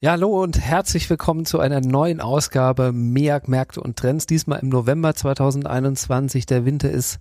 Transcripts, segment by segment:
Ja, hallo und herzlich willkommen zu einer neuen Ausgabe MEAG Märkte und Trends. Diesmal im November 2021. Der Winter ist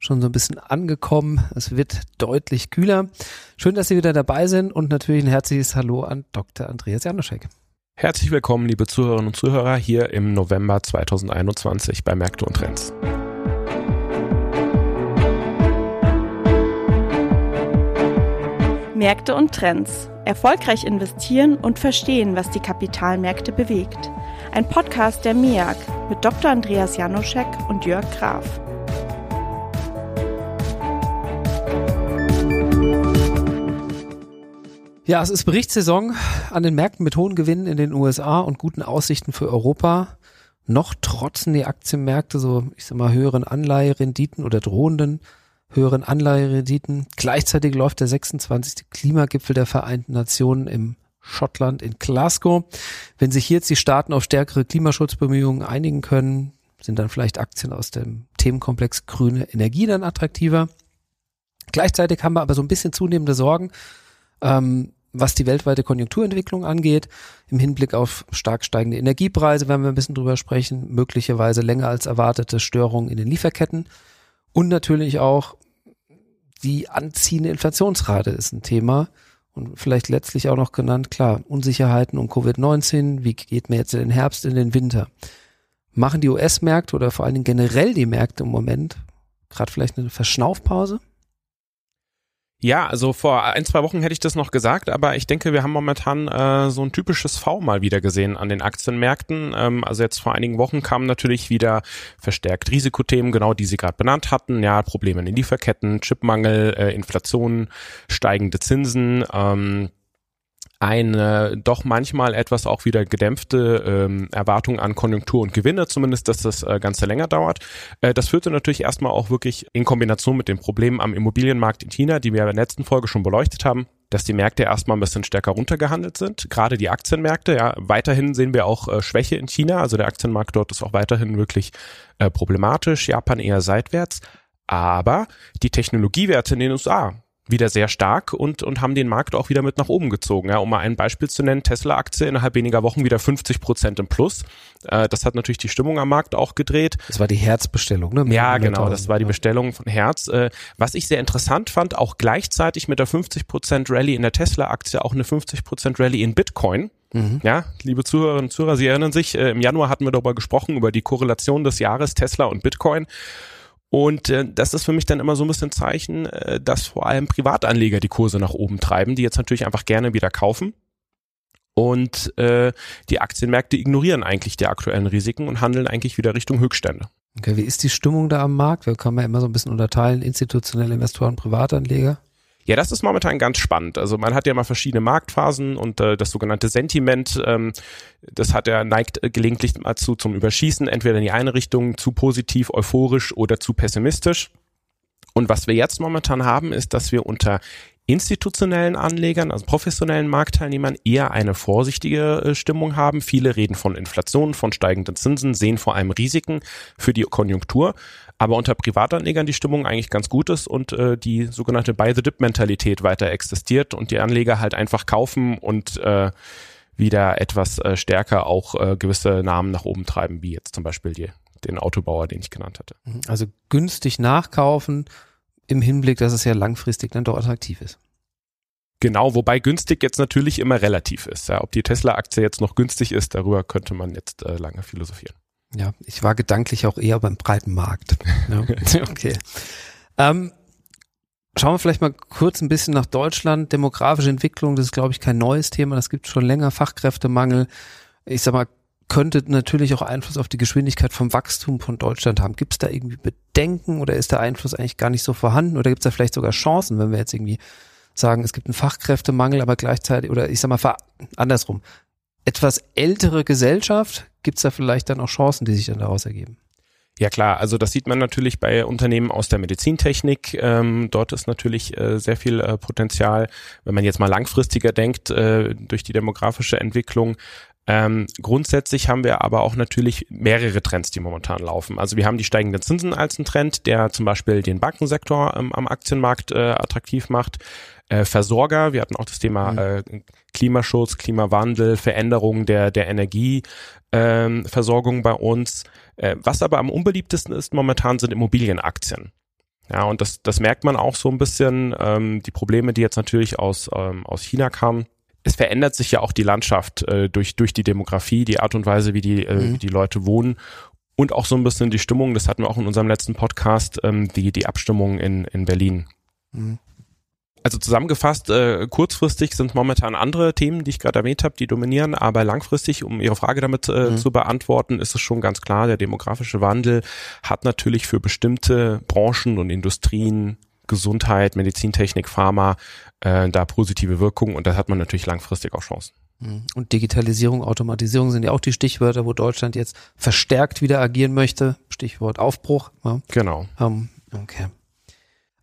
schon so ein bisschen angekommen. Es wird deutlich kühler. Schön, dass Sie wieder dabei sind und natürlich ein herzliches Hallo an Dr. Andreas Janoschek. Herzlich willkommen, liebe Zuhörerinnen und Zuhörer, hier im November 2021 bei Märkte und Trends. Märkte und Trends. Erfolgreich investieren und verstehen, was die Kapitalmärkte bewegt. Ein Podcast der MEAG mit Dr. Andreas Janoschek und Jörg Graf. Ja, es ist Berichtssaison an den Märkten mit hohen Gewinnen in den USA und guten Aussichten für Europa. Noch trotzen die Aktienmärkte so, ich sag mal, höheren Anleiherenditen oder drohenden höheren Anleiherenditen. Gleichzeitig läuft der 26. Klimagipfel der Vereinten Nationen im Schottland in Glasgow. Wenn sich jetzt die Staaten auf stärkere Klimaschutzbemühungen einigen können, sind dann vielleicht Aktien aus dem Themenkomplex grüne Energie dann attraktiver. Gleichzeitig haben wir aber so ein bisschen zunehmende Sorgen, ähm, was die weltweite Konjunkturentwicklung angeht, im Hinblick auf stark steigende Energiepreise, werden wir ein bisschen drüber sprechen, möglicherweise länger als erwartete Störungen in den Lieferketten und natürlich auch die anziehende Inflationsrate ist ein Thema und vielleicht letztlich auch noch genannt, klar, Unsicherheiten um Covid-19, wie geht mir jetzt in den Herbst, in den Winter? Machen die US-Märkte oder vor allen Dingen generell die Märkte im Moment gerade vielleicht eine Verschnaufpause? Ja, also vor ein, zwei Wochen hätte ich das noch gesagt, aber ich denke, wir haben momentan äh, so ein typisches V mal wieder gesehen an den Aktienmärkten. Ähm, also jetzt vor einigen Wochen kamen natürlich wieder verstärkt Risikothemen, genau die Sie gerade benannt hatten. Ja, Probleme in den Lieferketten, Chipmangel, äh, Inflation, steigende Zinsen. Ähm, eine doch manchmal etwas auch wieder gedämpfte ähm, Erwartung an Konjunktur und Gewinne, zumindest, dass das äh, Ganze länger dauert. Äh, das führte natürlich erstmal auch wirklich in Kombination mit den Problemen am Immobilienmarkt in China, die wir in der letzten Folge schon beleuchtet haben, dass die Märkte erstmal ein bisschen stärker runtergehandelt sind. Gerade die Aktienmärkte, ja, weiterhin sehen wir auch äh, Schwäche in China, also der Aktienmarkt dort ist auch weiterhin wirklich äh, problematisch, Japan eher seitwärts. Aber die Technologiewerte in den USA, wieder sehr stark und, und haben den Markt auch wieder mit nach oben gezogen. Ja, um mal ein Beispiel zu nennen, Tesla-Aktie innerhalb weniger Wochen wieder 50 Prozent im Plus. Äh, das hat natürlich die Stimmung am Markt auch gedreht. Das war die Herzbestellung, ne? Ja, genau, das war die Bestellung von Herz. Äh, was ich sehr interessant fand, auch gleichzeitig mit der 50 Prozent Rallye in der Tesla-Aktie auch eine 50 Prozent Rallye in Bitcoin. Mhm. Ja, liebe Zuhörerinnen und Zuhörer, Sie erinnern sich, äh, im Januar hatten wir darüber gesprochen, über die Korrelation des Jahres Tesla und Bitcoin. Und äh, das ist für mich dann immer so ein bisschen Zeichen, äh, dass vor allem Privatanleger die Kurse nach oben treiben, die jetzt natürlich einfach gerne wieder kaufen. Und äh, die Aktienmärkte ignorieren eigentlich die aktuellen Risiken und handeln eigentlich wieder Richtung Höchststände. Okay, wie ist die Stimmung da am Markt? Wir können ja immer so ein bisschen unterteilen, institutionelle Investoren, Privatanleger. Ja, das ist momentan ganz spannend. Also man hat ja mal verschiedene Marktphasen und äh, das sogenannte Sentiment, ähm, das hat er neigt äh, gelegentlich dazu zum Überschießen, entweder in die eine Richtung zu positiv, euphorisch oder zu pessimistisch. Und was wir jetzt momentan haben, ist, dass wir unter institutionellen Anlegern, also professionellen Marktteilnehmern eher eine vorsichtige äh, Stimmung haben. Viele reden von Inflation, von steigenden Zinsen, sehen vor allem Risiken für die Konjunktur. Aber unter Privatanlegern die Stimmung eigentlich ganz gut ist und äh, die sogenannte Buy-the-Dip-Mentalität weiter existiert und die Anleger halt einfach kaufen und äh, wieder etwas äh, stärker auch äh, gewisse Namen nach oben treiben, wie jetzt zum Beispiel die, den Autobauer, den ich genannt hatte. Also günstig nachkaufen im Hinblick, dass es ja langfristig dann doch attraktiv ist. Genau, wobei günstig jetzt natürlich immer relativ ist. Ja, ob die Tesla-Aktie jetzt noch günstig ist, darüber könnte man jetzt äh, lange philosophieren. Ja, ich war gedanklich auch eher beim breiten Markt. Ja. okay. Ähm, schauen wir vielleicht mal kurz ein bisschen nach Deutschland. Demografische Entwicklung, das ist, glaube ich, kein neues Thema. Das gibt schon länger. Fachkräftemangel. Ich sag mal, könnte natürlich auch Einfluss auf die Geschwindigkeit vom Wachstum von Deutschland haben. Gibt es da irgendwie Bedenken oder ist der Einfluss eigentlich gar nicht so vorhanden? Oder gibt es da vielleicht sogar Chancen, wenn wir jetzt irgendwie sagen, es gibt einen Fachkräftemangel, aber gleichzeitig, oder ich sag mal andersrum, etwas ältere Gesellschaft, gibt es da vielleicht dann auch Chancen, die sich dann daraus ergeben? Ja klar, also das sieht man natürlich bei Unternehmen aus der Medizintechnik. Ähm, dort ist natürlich äh, sehr viel äh, Potenzial, wenn man jetzt mal langfristiger denkt, äh, durch die demografische Entwicklung Ähm, grundsätzlich haben wir aber auch natürlich mehrere Trends, die momentan laufen. Also wir haben die steigenden Zinsen als einen Trend, der zum Beispiel den Bankensektor ähm, am Aktienmarkt äh, attraktiv macht. Äh, Versorger, wir hatten auch das Thema mhm. äh, Klimaschutz, Klimawandel, Veränderung der, der Energieversorgung ähm, bei uns. Äh, was aber am unbeliebtesten ist momentan sind Immobilienaktien. Ja, und das, das merkt man auch so ein bisschen, ähm, die Probleme, die jetzt natürlich aus, ähm, aus China kamen. Es verändert sich ja auch die Landschaft äh, durch, durch die Demografie, die Art und Weise, wie die, äh, mhm. wie die Leute wohnen und auch so ein bisschen die Stimmung, das hatten wir auch in unserem letzten Podcast, ähm, die, die Abstimmung in, in Berlin. Mhm. Also zusammengefasst, äh, kurzfristig sind momentan andere Themen, die ich gerade erwähnt habe, die dominieren, aber langfristig, um Ihre Frage damit äh, mhm. zu beantworten, ist es schon ganz klar, der demografische Wandel hat natürlich für bestimmte Branchen und Industrien Gesundheit, Medizintechnik, Pharma äh, da positive Wirkungen und da hat man natürlich langfristig auch Chancen. Mhm. Und Digitalisierung, Automatisierung sind ja auch die Stichwörter, wo Deutschland jetzt verstärkt wieder agieren möchte. Stichwort Aufbruch. Ja. Genau. Um, okay.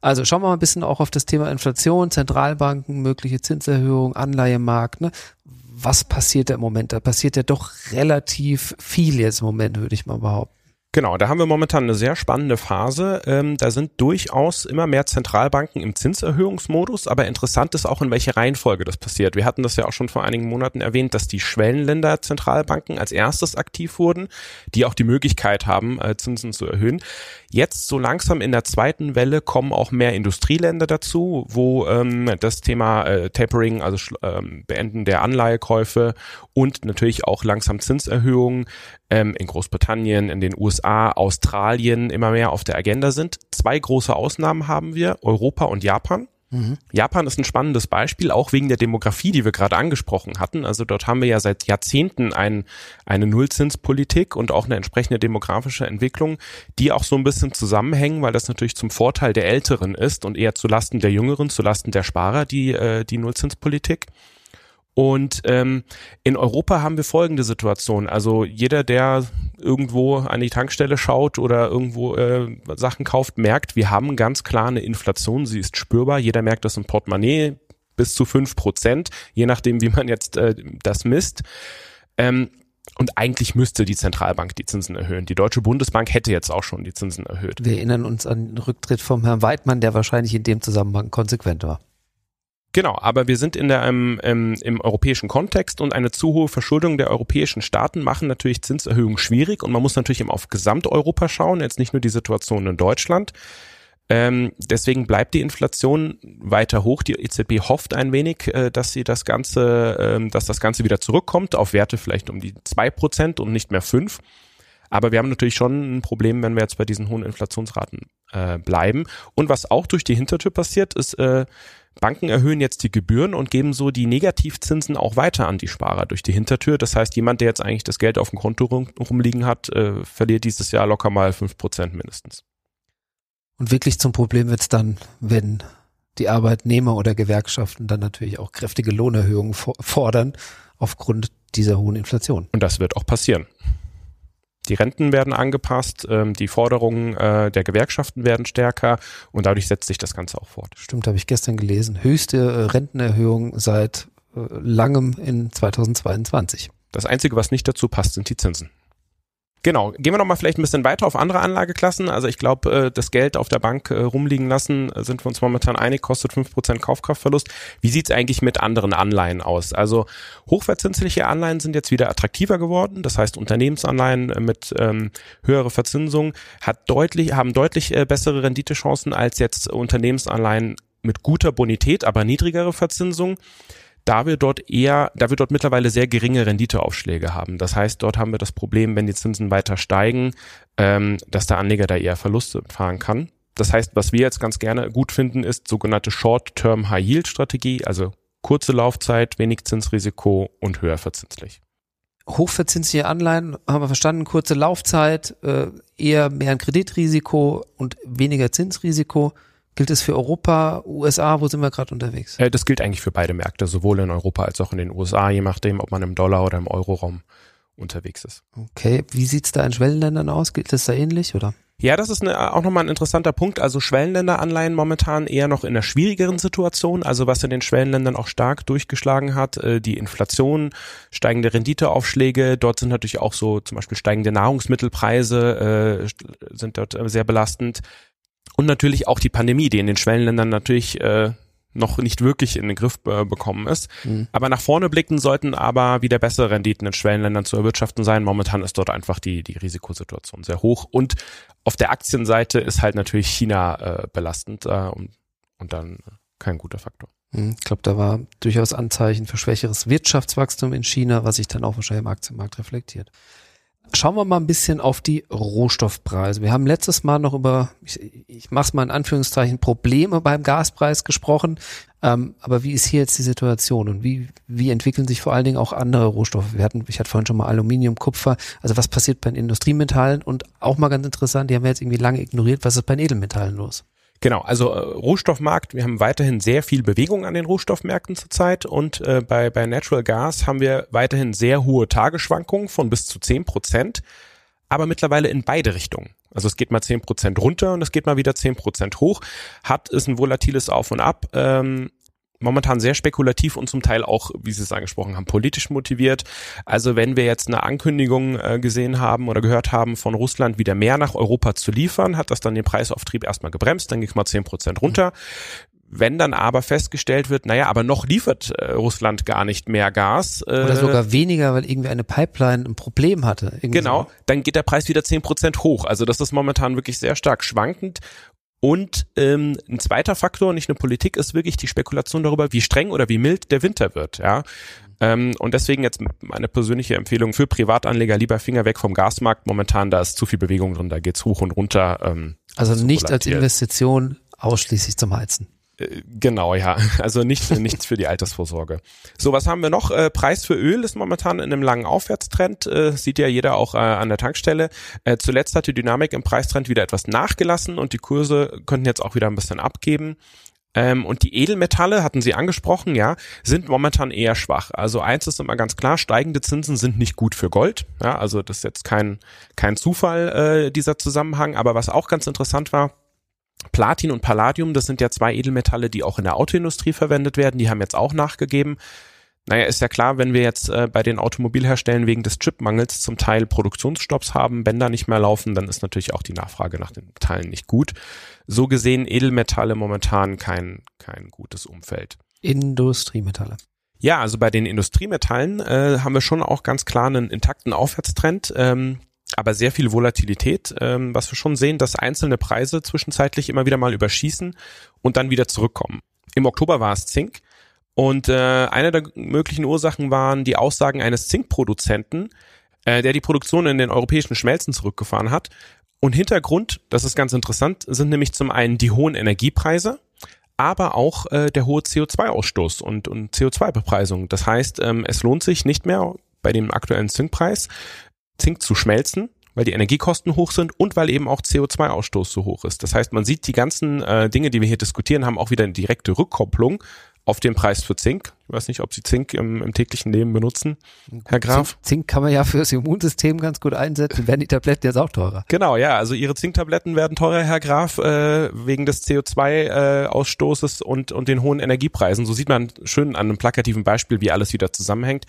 Also schauen wir mal ein bisschen auch auf das Thema Inflation, Zentralbanken, mögliche Zinserhöhung, Anleihemarkt. Ne? Was passiert da im Moment? Da passiert ja doch relativ viel jetzt im Moment, würde ich mal behaupten. Genau, da haben wir momentan eine sehr spannende Phase. Ähm, da sind durchaus immer mehr Zentralbanken im Zinserhöhungsmodus, aber interessant ist auch, in welche Reihenfolge das passiert. Wir hatten das ja auch schon vor einigen Monaten erwähnt, dass die Schwellenländer Zentralbanken als erstes aktiv wurden, die auch die Möglichkeit haben, äh, Zinsen zu erhöhen. Jetzt so langsam in der zweiten Welle kommen auch mehr Industrieländer dazu, wo ähm, das Thema äh, Tapering, also ähm, Beenden der Anleihekäufe und natürlich auch langsam Zinserhöhungen ähm, in Großbritannien, in den USA, Australien immer mehr auf der Agenda sind. Zwei große Ausnahmen haben wir, Europa und Japan. Mhm. Japan ist ein spannendes Beispiel, auch wegen der Demografie, die wir gerade angesprochen hatten. Also dort haben wir ja seit Jahrzehnten ein, eine Nullzinspolitik und auch eine entsprechende demografische Entwicklung, die auch so ein bisschen zusammenhängen, weil das natürlich zum Vorteil der Älteren ist und eher zu Lasten der Jüngeren, zu Lasten der Sparer, die, äh, die Nullzinspolitik. Und ähm, in Europa haben wir folgende Situation. Also jeder, der irgendwo an die Tankstelle schaut oder irgendwo äh, Sachen kauft, merkt, wir haben ganz klar eine Inflation. Sie ist spürbar. Jeder merkt das im Portemonnaie bis zu fünf Prozent, je nachdem, wie man jetzt äh, das misst. Ähm, und eigentlich müsste die Zentralbank die Zinsen erhöhen. Die Deutsche Bundesbank hätte jetzt auch schon die Zinsen erhöht. Wir erinnern uns an den Rücktritt vom Herrn Weidmann, der wahrscheinlich in dem Zusammenhang konsequent war. Genau, aber wir sind in der, im, im, im europäischen Kontext und eine zu hohe Verschuldung der europäischen Staaten machen natürlich Zinserhöhungen schwierig und man muss natürlich eben auf Gesamteuropa schauen, jetzt nicht nur die Situation in Deutschland. Ähm, deswegen bleibt die Inflation weiter hoch. Die EZB hofft ein wenig, äh, dass sie das Ganze, äh, dass das Ganze wieder zurückkommt auf Werte vielleicht um die zwei Prozent und nicht mehr fünf. Aber wir haben natürlich schon ein Problem, wenn wir jetzt bei diesen hohen Inflationsraten äh, bleiben. Und was auch durch die Hintertür passiert, ist, äh, Banken erhöhen jetzt die Gebühren und geben so die Negativzinsen auch weiter an die Sparer durch die Hintertür. Das heißt, jemand, der jetzt eigentlich das Geld auf dem Konto rum, rumliegen hat, äh, verliert dieses Jahr locker mal fünf Prozent mindestens. Und wirklich zum Problem wird's dann, wenn die Arbeitnehmer oder Gewerkschaften dann natürlich auch kräftige Lohnerhöhungen fordern aufgrund dieser hohen Inflation. Und das wird auch passieren. Die Renten werden angepasst, ähm, die Forderungen äh, der Gewerkschaften werden stärker und dadurch setzt sich das Ganze auch fort. Stimmt, habe ich gestern gelesen. Höchste äh, Rentenerhöhung seit äh, langem in 2022. Das Einzige, was nicht dazu passt, sind die Zinsen. Genau. Gehen wir nochmal vielleicht ein bisschen weiter auf andere Anlageklassen. Also ich glaube, äh, das Geld auf der Bank äh, rumliegen lassen, äh, sind wir uns momentan einig, kostet fünf Prozent Kaufkraftverlust. Wie sieht's eigentlich mit anderen Anleihen aus? Also hochverzinsliche Anleihen sind jetzt wieder attraktiver geworden. Das heißt, Unternehmensanleihen mit ähm, höherer Verzinsung hat deutlich, haben deutlich bessere Renditechancen als jetzt Unternehmensanleihen mit guter Bonität, aber niedrigere Verzinsung da wir dort eher, da wir dort mittlerweile sehr geringe Renditeaufschläge haben. Das heißt, dort haben wir das Problem, wenn die Zinsen weiter steigen, ähm, dass der Anleger da eher Verluste fahren kann. Das heißt, was wir jetzt ganz gerne gut finden, ist sogenannte Short-Term High-Yield-Strategie, also kurze Laufzeit, wenig Zinsrisiko und höher verzinslich. Hochverzinsliche Anleihen haben wir verstanden, kurze Laufzeit, äh, eher mehr ein Kreditrisiko und weniger Zinsrisiko. Gilt es für Europa, USA, wo sind wir gerade unterwegs? Das gilt eigentlich für beide Märkte, sowohl in Europa als auch in den USA, je nachdem, ob man im Dollar oder im Euroraum unterwegs ist. Okay, wie sieht's da in Schwellenländern aus? Geht das da ähnlich oder? Ja, das ist eine, auch nochmal ein interessanter Punkt. Also Schwellenländeranleihen momentan eher noch in einer schwierigeren Situation. Also was in den Schwellenländern auch stark durchgeschlagen hat, äh, die Inflation, steigende Renditeaufschläge. Dort sind natürlich auch so zum Beispiel steigende Nahrungsmittelpreise äh, sind dort äh, sehr belastend. Und natürlich auch die Pandemie, die in den Schwellenländern natürlich äh, noch nicht wirklich in den Griff äh, bekommen ist. Mhm. Aber nach vorne blicken sollten aber wieder bessere Renditen in Schwellenländern zu erwirtschaften sein. Momentan ist dort einfach die, die Risikosituation sehr hoch. Und auf der Aktienseite ist halt natürlich China äh, belastend äh, und, und dann kein guter Faktor. Mhm. Ich glaube, da war durchaus Anzeichen für schwächeres Wirtschaftswachstum in China, was sich dann auch wahrscheinlich im Aktienmarkt reflektiert. Schauen wir mal ein bisschen auf die Rohstoffpreise. Wir haben letztes Mal noch über, ich, ich mache es mal in Anführungszeichen, Probleme beim Gaspreis gesprochen. Ähm, aber wie ist hier jetzt die Situation und wie, wie entwickeln sich vor allen Dingen auch andere Rohstoffe? Wir hatten, ich hatte vorhin schon mal Aluminium, Kupfer. Also was passiert bei den Industriemetallen? Und auch mal ganz interessant, die haben wir jetzt irgendwie lange ignoriert. Was ist bei den Edelmetallen los? Genau, also äh, Rohstoffmarkt, wir haben weiterhin sehr viel Bewegung an den Rohstoffmärkten zurzeit und äh, bei, bei Natural Gas haben wir weiterhin sehr hohe Tagesschwankungen von bis zu zehn Prozent, aber mittlerweile in beide Richtungen. Also es geht mal zehn Prozent runter und es geht mal wieder zehn Prozent hoch. Hat ist ein volatiles Auf und Ab. Ähm, momentan sehr spekulativ und zum Teil auch, wie Sie es angesprochen haben, politisch motiviert. Also wenn wir jetzt eine Ankündigung äh, gesehen haben oder gehört haben von Russland, wieder mehr nach Europa zu liefern, hat das dann den Preisauftrieb erstmal gebremst, dann ging es mal zehn Prozent runter. Wenn dann aber festgestellt wird, naja, aber noch liefert äh, Russland gar nicht mehr Gas. Äh, Oder sogar weniger, weil irgendwie eine Pipeline ein Problem hatte. Irgendwie genau, so. dann geht der Preis wieder zehn Prozent hoch. Also das ist momentan wirklich sehr stark schwankend. Und ähm, ein zweiter Faktor, nicht nur Politik, ist wirklich die Spekulation darüber, wie streng oder wie mild der Winter wird. Ja. Ähm, und deswegen jetzt meine persönliche Empfehlung für Privatanleger, lieber Finger weg vom Gasmarkt. Momentan, da ist zu viel Bewegung drin, da geht's hoch und runter. Ähm, also nicht als Investition ausschließlich zum Heizen. Äh, genau, ja. Also nicht, nichts für die Altersvorsorge. So, was haben wir noch? Äh, Preis für Öl ist momentan in einem langen Aufwärtstrend. Äh, sieht ja jeder auch äh, an der Tankstelle. Äh, zuletzt hat die Dynamik im Preistrend wieder etwas nachgelassen und die Kurse könnten jetzt auch wieder ein bisschen abgeben. Ähm, und die Edelmetalle, hatten Sie angesprochen, ja, sind momentan eher schwach. Also eins ist immer ganz klar, steigende Zinsen sind nicht gut für Gold. Ja, also das ist jetzt kein, kein Zufall, äh, dieser Zusammenhang. Aber was auch ganz interessant war, Platin und Palladium, das sind ja zwei Edelmetalle, die auch in der Autoindustrie verwendet werden, die haben jetzt auch nachgegeben. Naja, ist ja klar, wenn wir jetzt äh, bei den Automobilherstellern wegen des Chipmangels zum Teil Produktionsstopps haben, Bänder nicht mehr laufen, dann ist natürlich auch die Nachfrage nach den Metallen nicht gut. So gesehen Edelmetalle momentan kein, kein gutes Umfeld. Industriemetalle. Ja, also bei den Industriemetallen äh, haben wir schon auch ganz klar einen intakten Aufwärtstrend. Ähm, aber sehr viel Volatilität, ähm, was wir schon sehen, dass einzelne Preise zwischenzeitlich immer wieder mal überschießen und dann wieder zurückkommen. Im Oktober war es Zink und äh, eine der möglichen Ursachen waren die Aussagen eines Zinkproduzenten, äh, der die Produktion in den europäischen Schmelzen zurückgefahren hat. Und Hintergrund, das ist ganz interessant, sind nämlich zum einen die hohen Energiepreise, aber auch äh, der hohe CO2-Ausstoß und, und CO2-Bepreisung. Das heißt, ähm, es lohnt sich nicht mehr bei dem aktuellen Zinkpreis Zink zu schmelzen, weil die Energiekosten hoch sind und weil eben auch CO2-Ausstoß so hoch ist. Das heißt, man sieht, die ganzen äh, Dinge, die wir hier diskutieren, haben auch wieder eine direkte Rückkopplung auf den Preis für Zink. Ich weiß nicht, ob Sie Zink im, im täglichen Leben benutzen, Herr Graf. Zink, Zink kann man ja fürs Immunsystem ganz gut einsetzen, werden die Tabletten jetzt auch teurer. Genau, ja, also Ihre Zinktabletten werden teurer, Herr Graf, äh, wegen des CO2-Ausstoßes äh, und, und den hohen Energiepreisen. So sieht man schön an einem plakativen Beispiel, wie alles wieder zusammenhängt.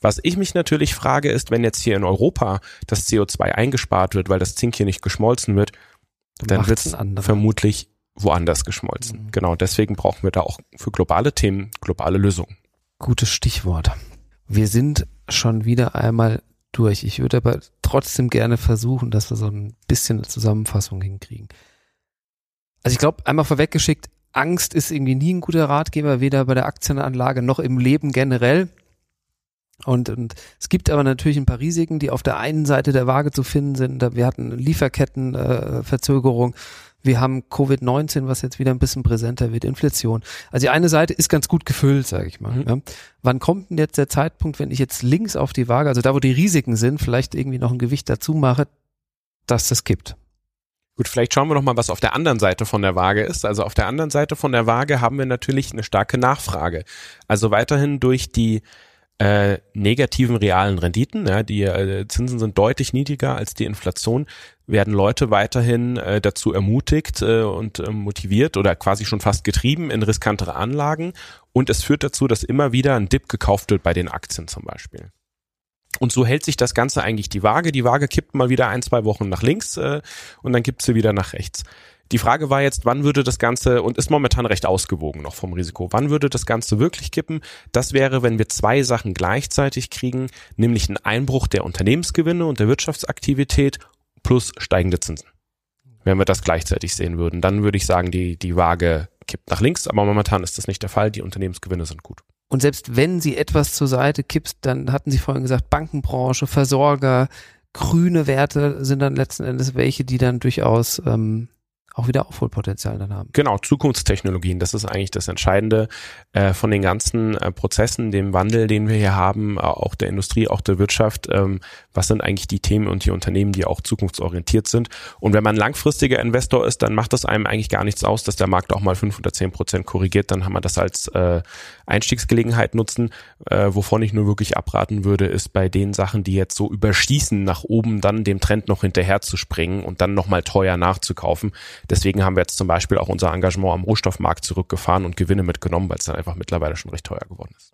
Was ich mich natürlich frage, ist, wenn jetzt hier in Europa das CO2 eingespart wird, weil das Zink hier nicht geschmolzen wird, dann wird es vermutlich woanders geschmolzen. Mhm. Genau, deswegen brauchen wir da auch für globale Themen globale Lösungen. Gutes Stichwort. Wir sind schon wieder einmal durch. Ich würde aber trotzdem gerne versuchen, dass wir so ein bisschen eine Zusammenfassung hinkriegen. Also ich glaube, einmal vorweggeschickt, Angst ist irgendwie nie ein guter Ratgeber, weder bei der Aktienanlage noch im Leben generell. Und, und es gibt aber natürlich ein paar Risiken, die auf der einen Seite der Waage zu finden sind. Wir hatten Lieferkettenverzögerung, äh, wir haben Covid-19, was jetzt wieder ein bisschen präsenter wird, Inflation. Also die eine Seite ist ganz gut gefüllt, sage ich mal. Mhm. Ja. Wann kommt denn jetzt der Zeitpunkt, wenn ich jetzt links auf die Waage, also da, wo die Risiken sind, vielleicht irgendwie noch ein Gewicht dazu mache, dass das kippt? Gut, vielleicht schauen wir noch mal, was auf der anderen Seite von der Waage ist. Also auf der anderen Seite von der Waage haben wir natürlich eine starke Nachfrage. Also weiterhin durch die äh, negativen realen Renditen, ja, die äh, Zinsen sind deutlich niedriger als die Inflation, werden Leute weiterhin äh, dazu ermutigt äh, und äh, motiviert oder quasi schon fast getrieben in riskantere Anlagen und es führt dazu, dass immer wieder ein Dip gekauft wird bei den Aktien zum Beispiel. Und so hält sich das Ganze eigentlich die Waage. Die Waage kippt mal wieder ein, zwei Wochen nach links äh, und dann kippt sie wieder nach rechts. Die Frage war jetzt, wann würde das Ganze, und ist momentan recht ausgewogen noch vom Risiko, wann würde das Ganze wirklich kippen? Das wäre, wenn wir zwei Sachen gleichzeitig kriegen, nämlich einen Einbruch der Unternehmensgewinne und der Wirtschaftsaktivität plus steigende Zinsen. Wenn wir das gleichzeitig sehen würden, dann würde ich sagen, die, die Waage kippt nach links, aber momentan ist das nicht der Fall. Die Unternehmensgewinne sind gut. Und selbst wenn sie etwas zur Seite kippt, dann hatten Sie vorhin gesagt, Bankenbranche, Versorger, grüne Werte sind dann letzten Endes welche, die dann durchaus ähm, auch wieder Aufholpotenzial dann haben. Genau, Zukunftstechnologien, das ist eigentlich das Entscheidende äh, von den ganzen äh, Prozessen, dem Wandel, den wir hier haben, äh, auch der Industrie, auch der Wirtschaft. Ähm, was sind eigentlich die Themen und die Unternehmen, die auch zukunftsorientiert sind? Und wenn man langfristiger Investor ist, dann macht das einem eigentlich gar nichts aus, dass der Markt auch mal fünf oder zehn Prozent korrigiert. Dann haben wir das als äh, Einstiegsgelegenheit nutzen. Äh, wovon ich nur wirklich abraten würde, ist bei den Sachen, die jetzt so überschießen, nach oben dann dem Trend noch hinterher zu springen und dann nochmal teuer nachzukaufen Deswegen haben wir jetzt zum Beispiel auch unser Engagement am Rohstoffmarkt zurückgefahren und Gewinne mitgenommen, weil es dann einfach mittlerweile schon recht teuer geworden ist.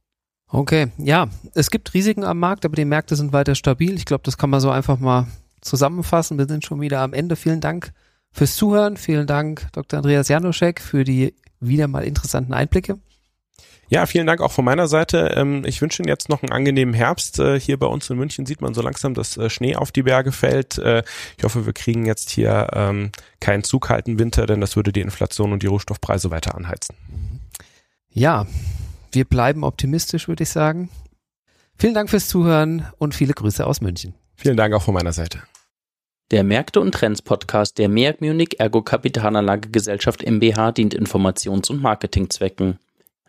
Okay, ja, es gibt Risiken am Markt, aber die Märkte sind weiter stabil. Ich glaube, das kann man so einfach mal zusammenfassen. Wir sind schon wieder am Ende. Vielen Dank fürs Zuhören. Vielen Dank, Dr. Andreas Janoschek, für die wieder mal interessanten Einblicke. Ja, vielen Dank auch von meiner Seite. Ähm, ich wünsche Ihnen jetzt noch einen angenehmen Herbst. Äh, hier bei uns in München sieht man so langsam, dass äh, Schnee auf die Berge fällt. Äh, ich hoffe, wir kriegen jetzt hier ähm, keinen zu kalten Winter, denn das würde die Inflation und die Rohstoffpreise weiter anheizen. Ja, wir bleiben optimistisch, würde ich sagen. Vielen Dank fürs Zuhören und viele Grüße aus München. Vielen Dank auch von meiner Seite. Der Märkte und Trends Podcast der MEAG Munich Ergo Kapitalanlage Gesellschaft MBH dient Informations- und Marketingzwecken.